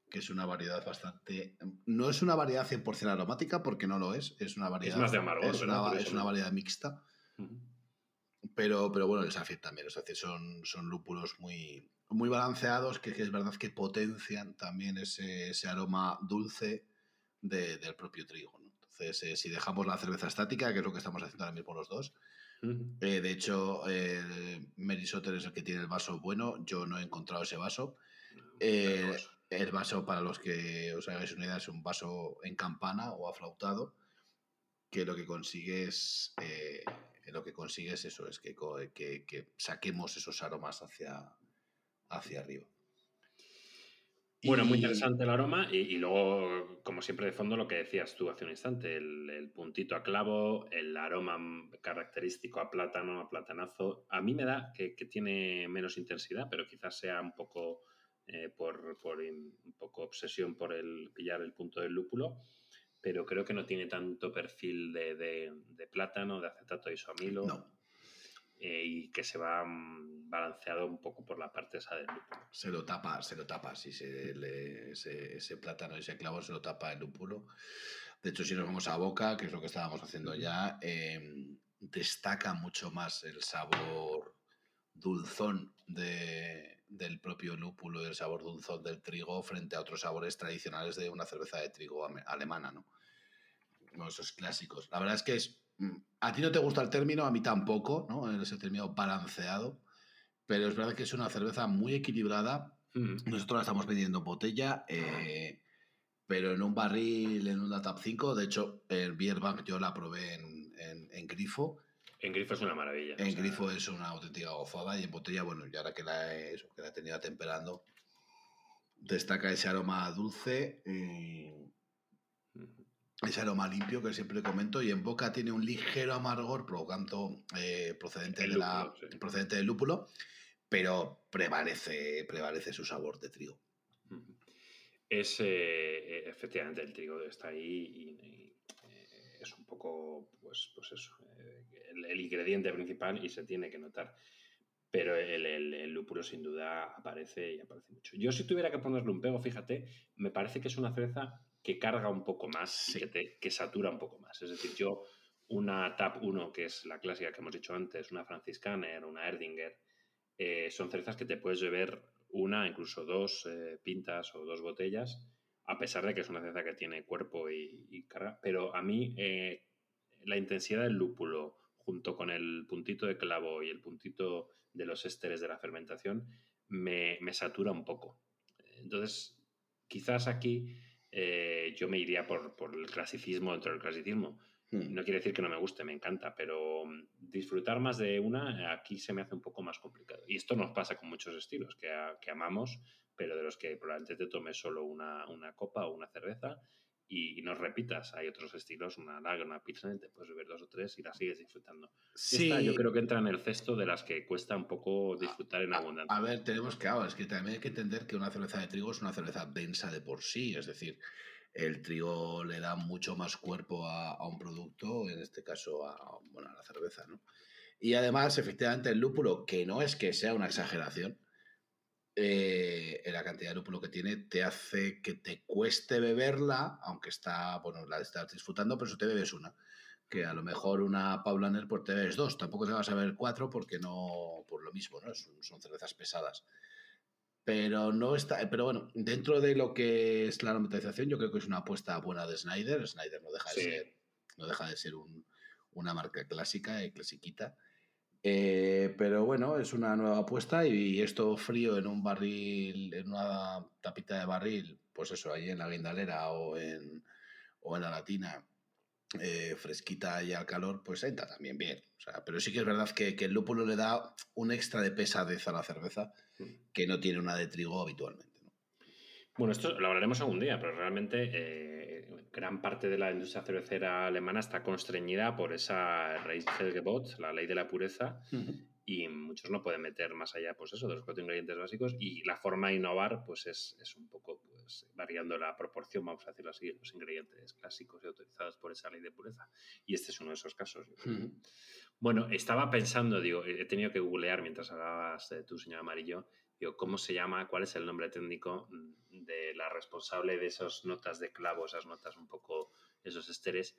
que es una variedad bastante... No es una variedad 100% aromática, porque no lo es, es una variedad... Es más de amargor, es una, es una variedad mixta pero, pero bueno, el Safir también, son, son lúpulos muy, muy balanceados que, es verdad que potencian también ese, ese aroma dulce del propio trigo. Entonces, eh, si dejamos la cerveza estática, que es lo que estamos haciendo ahora mismo los dos, eh, de hecho, eh, es el que tiene el vaso bueno, yo no he encontrado ese vaso. el vaso, para los que os hagáis una idea, es un vaso en campana o aflautado, que lo que consigue es lo que consigues eso es que, que, saquemos esos aromas hacia, hacia arriba. Bueno, muy interesante el aroma y, luego, como siempre de fondo, lo que decías tú hace un instante, el, puntito a clavo, el aroma característico a plátano, a platanazo. A mí me da que, tiene menos intensidad, pero quizás sea un poco eh, por, por un poco obsesión por el pillar el punto del lúpulo pero creo que no tiene tanto perfil de, de, plátano, de acetato de isoamilo. No. Eh, y que se va mm, balanceado un poco por la parte esa del lúpulo. Se lo tapa, se lo tapa, si se le, ese, ese, plátano, ese clavo se lo tapa el lúpulo. De hecho, si nos vamos a boca, que es lo que estábamos haciendo ya, em, destaca mucho más el sabor dulzón de, del propio lúpulo y el sabor dulzón del trigo frente a otros sabores tradicionales de una cerveza de trigo alemana, ¿no? esos clásicos. La verdad es que es mm, a ti no te gusta el término, a mí tampoco, ¿no? En ese término balanceado, pero es verdad que es una cerveza muy equilibrada. Nosotros la estamos vendiendo en botella, eh, pero en un barril, en una Tap 5. De hecho, el Beer Bank yo la probé en, grifo. En grifo es una maravilla. En grifo es una auténtica gozada y en botella, bueno, y ahora que la he, que la he tenido temperando, destaca ese aroma dulce, eh, ese aroma limpio que siempre comento, y en boca tiene un ligero amargor, tanto, eh, procedente, de la, procedente del lúpulo, pero prevalece, prevalece su sabor de trigo. Es eh, efectivamente el trigo está ahí y, es un poco, pues, pues eso, el, ingrediente principal y se tiene que notar pero el, lúpulo sin duda aparece y aparece mucho. Yo si tuviera que ponerle un pego, fíjate, me parece que es una cerveza que carga un poco más y que, que satura un poco más. Es decir, yo una TAP 1, que es la clásica que hemos dicho antes, una Franciscaner, una Erdinger, eh, son cervezas que te puedes beber una, incluso dos eh, pintas o dos botellas, a pesar de que es una cerveza que tiene cuerpo y, carga. Pero a mí eh, la intensidad del lúpulo, junto con el puntito de clavo y el puntito de los ésteres de la fermentación me, satura un poco. Entonces, quizás aquí eh, yo me iría por, el clasicismo dentro del clasicismo. Hmm. No quiere decir que no me guste, me encanta, pero mm, disfrutar más de una aquí se me hace un poco más complicado. Y esto nos pasa con muchos estilos que, que amamos, pero de los que probablemente te tomes solo una, una copa o una cerveza y, no repitas. Hay otros estilos, una lager, una pizza, te puedes beber dos o tres y la sigues disfrutando. Sí. Esta yo creo que entra en el cesto de las que cuesta un poco disfrutar en abundancia. A, ver, tenemos que, es que también hay que entender que una cerveza de trigo es una cerveza densa de por sí, es decir, el trigo le da mucho más cuerpo a, un producto, en este caso a, bueno, a la cerveza, ¿no? Y además, efectivamente, el lúpulo, que no es que sea una exageración, eh, la cantidad de lúpulo que tiene te hace que te cueste beberla, aunque está, bueno, la estás disfrutando, pero eso te bebes una. Que a lo mejor una Paulaner pues te bebes dos, tampoco te vas a beber cuatro porque no, por lo mismo, ¿no? Son, cervezas pesadas. Pero no está, pero bueno, dentro de lo que es la aromatización, yo creo que es una apuesta buena de Snyder. Snyder no deja de ser, no deja de ser una marca clásica y clasiquita. Eh, pero bueno, es una nueva apuesta y, esto frío en un barril, en una tapita de barril, pues eso, ahí en la guindalera o en, o en la latina, eh, fresquita y al calor, pues entra también bien. O sea, pero sí que es verdad que, que, el lúpulo le da un extra de pesadez a la cerveza mm. que no tiene una de trigo habitualmente. Bueno, esto lo hablaremos algún día, pero realmente eh, gran parte de la industria cervecera alemana está constreñida por esa Reichsgebot, la ley de la pureza, y muchos no pueden meter más allá pues eso, de los cuatro ingredientes básicos, y la forma de innovar pues es, es un poco pues, variando la proporción, vamos a decirlo así, los ingredientes clásicos y autorizados por esa ley de pureza. Y este es uno de esos casos. Bueno, estaba pensando, digo, he tenido que googlear mientras hablabas de tu señor amarillo, digo, ¿cómo se llama? ¿Cuál es el nombre técnico de la responsable de esas notas de clavo, esas notas un poco, esos esteres?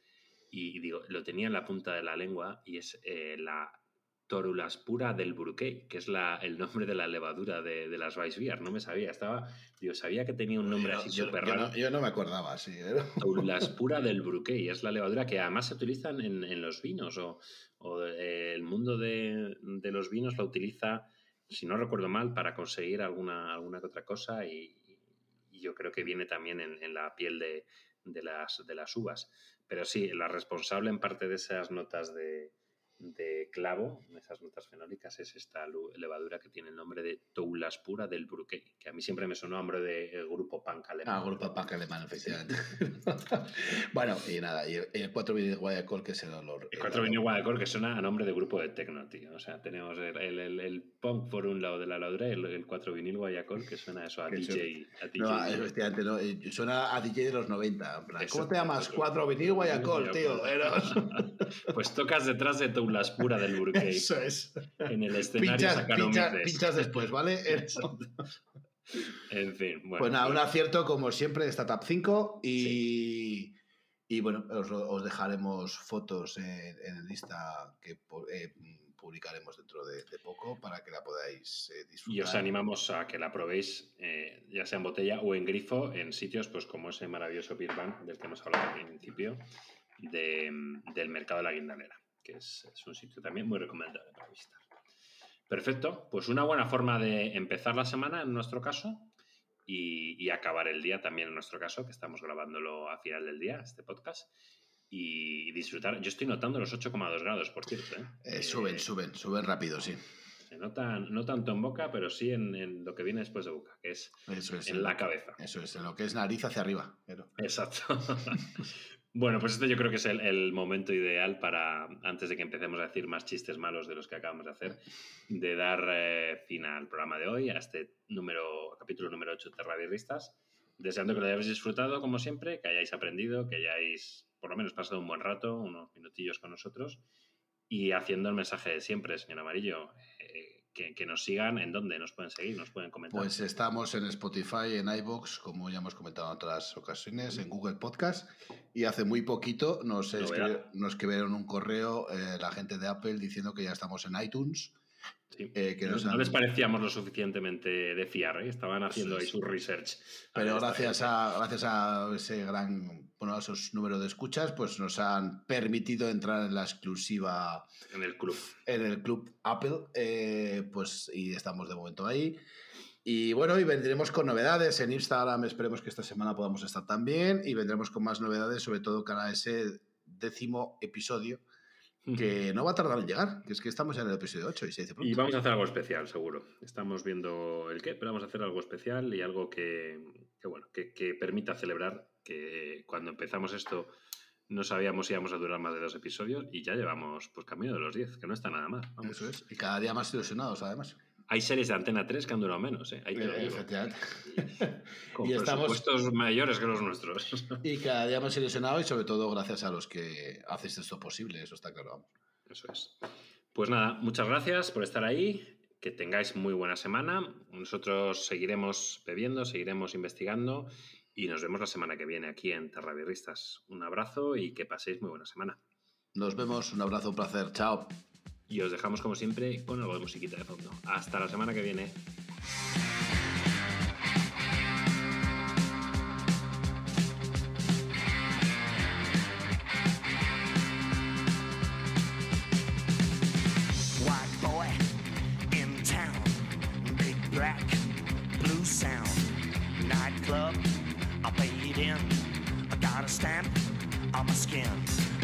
Y, digo, lo tenía en la punta de la lengua y es eh, la Torulaspura del Burkey, que es la, el nombre de la levadura de, de las Weissbier. No me sabía, estaba, digo, sabía que tenía un nombre así súper raro. Yo no, me acordaba, sí. ¿eh? Torulaspura del Burkey, es la levadura que además se utilizan en, en los vinos o, o el mundo de, de, los vinos la utiliza si no recuerdo mal, para conseguir alguna, alguna que otra cosa y, yo creo que viene también en, la piel de, las, de las uvas. Pero sí, la responsable en parte de esas notas de, de clavo, esas notas fenólicas, es esta levadura que tiene el nombre de Toulaspura del Bruquet, que a mí siempre me sonó nombre del grupo punk alemán. Ah, grupo punk alemán, efectivamente. bueno, y nada, y el, 4 vinil Guayacol, que es el olor. El 4 vinil Guayacol, que suena a nombre de grupo de techno, tío. O sea, tenemos el, el, el, punk por un lado de la ladura y el, 4 vinil Guayacol, que suena eso a DJ. A DJ no, efectivamente, no, eh, suena a DJ de los 90. ¿Cómo te llamas? 4 vinil Guayacol, tío. pues tocas detrás de tu las pura del Burkey. Eso es. En el escenario pinchas, pinchas, después, ¿vale? en fin, bueno. Pues nada, un acierto como siempre de esta Tap 5 y, y bueno, os, dejaremos fotos en, en el Insta que eh, publicaremos dentro de, poco para que la podáis eh, disfrutar. Y os animamos a que la probéis, eh, ya sea en botella o en grifo, en sitios pues como ese maravilloso Beer del que hemos hablado al principio del mercado de la guindalera, que es, un sitio también muy recomendable para visitar. Perfecto, pues una buena forma de empezar la semana en nuestro caso y, acabar el día también en nuestro caso, que estamos grabándolo a final del día, este podcast, y disfrutar. Yo estoy notando los 8,2 grados, por cierto. ¿eh? Eh, suben, suben, suben rápido, sí. No, no tanto en boca, pero sí en, lo que viene después de boca, que es, en la cabeza. Eso es, en lo que es nariz hacia arriba. Exacto. bueno, pues este yo creo que es el, momento ideal para, antes de que empecemos a decir más chistes malos de los que acabamos de hacer, de dar eh, fin al programa de hoy, a este número, capítulo número 8 de Deseando que lo hayáis disfrutado, como siempre, que hayáis aprendido, que hayáis por lo menos pasado un buen rato, unos minutillos con nosotros y haciendo el mensaje de siempre, señor Amarillo, que, nos sigan, ¿en dónde nos pueden seguir? ¿Nos pueden comentar? Pues estamos en Spotify, en iBox, como ya hemos comentado en otras ocasiones, en Google Podcast. Y hace muy poquito nos, escribieron un correo eh, la gente de Apple diciendo que ya estamos en iTunes eh, que no, les parecíamos lo suficientemente de fiar, ¿eh? estaban haciendo ahí su research. Pero gracias a, gracias a ese gran, bueno, a esos números de escuchas, pues nos han permitido entrar en la exclusiva. En el club. En el club Apple, eh, pues y estamos de momento ahí. Y bueno, y vendremos con novedades en Instagram. Esperemos que esta semana podamos estar también. Y vendremos con más novedades, sobre todo para ese décimo episodio que no va a tardar en llegar, que es que estamos ya en el episodio 8 y se dice pronto. Y vamos a hacer algo especial, seguro. Estamos viendo el qué, pero vamos a hacer algo especial y algo que, bueno, que, permita celebrar que cuando empezamos esto no sabíamos si íbamos a durar más de dos episodios y ya llevamos pues camino de los 10, que no está nada mal. Eso es, y cada día más ilusionados además. Hay series de Antena 3 que han durado menos, ¿eh? eh efectivamente. Con y presupuestos mayores que los nuestros. y cada día más ilusionado y sobre todo gracias a los que haces esto posible, eso está claro. Eso es. Pues nada, muchas gracias por estar ahí. Que tengáis muy buena semana. Nosotros seguiremos bebiendo, seguiremos investigando y nos vemos la semana que viene aquí en Terravirristas. Un abrazo y que paséis muy buena semana. Nos vemos, un abrazo, un placer. Chao. Y os dejamos como siempre con algo de musiquita de fondo. Hasta la semana que viene. in. Got a stamp on my skin.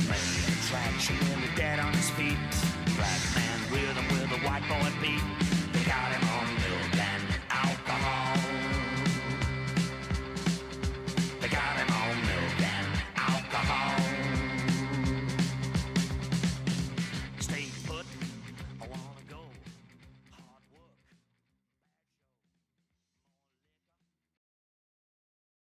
Main attraction, the dead on his feet Cohen Pete.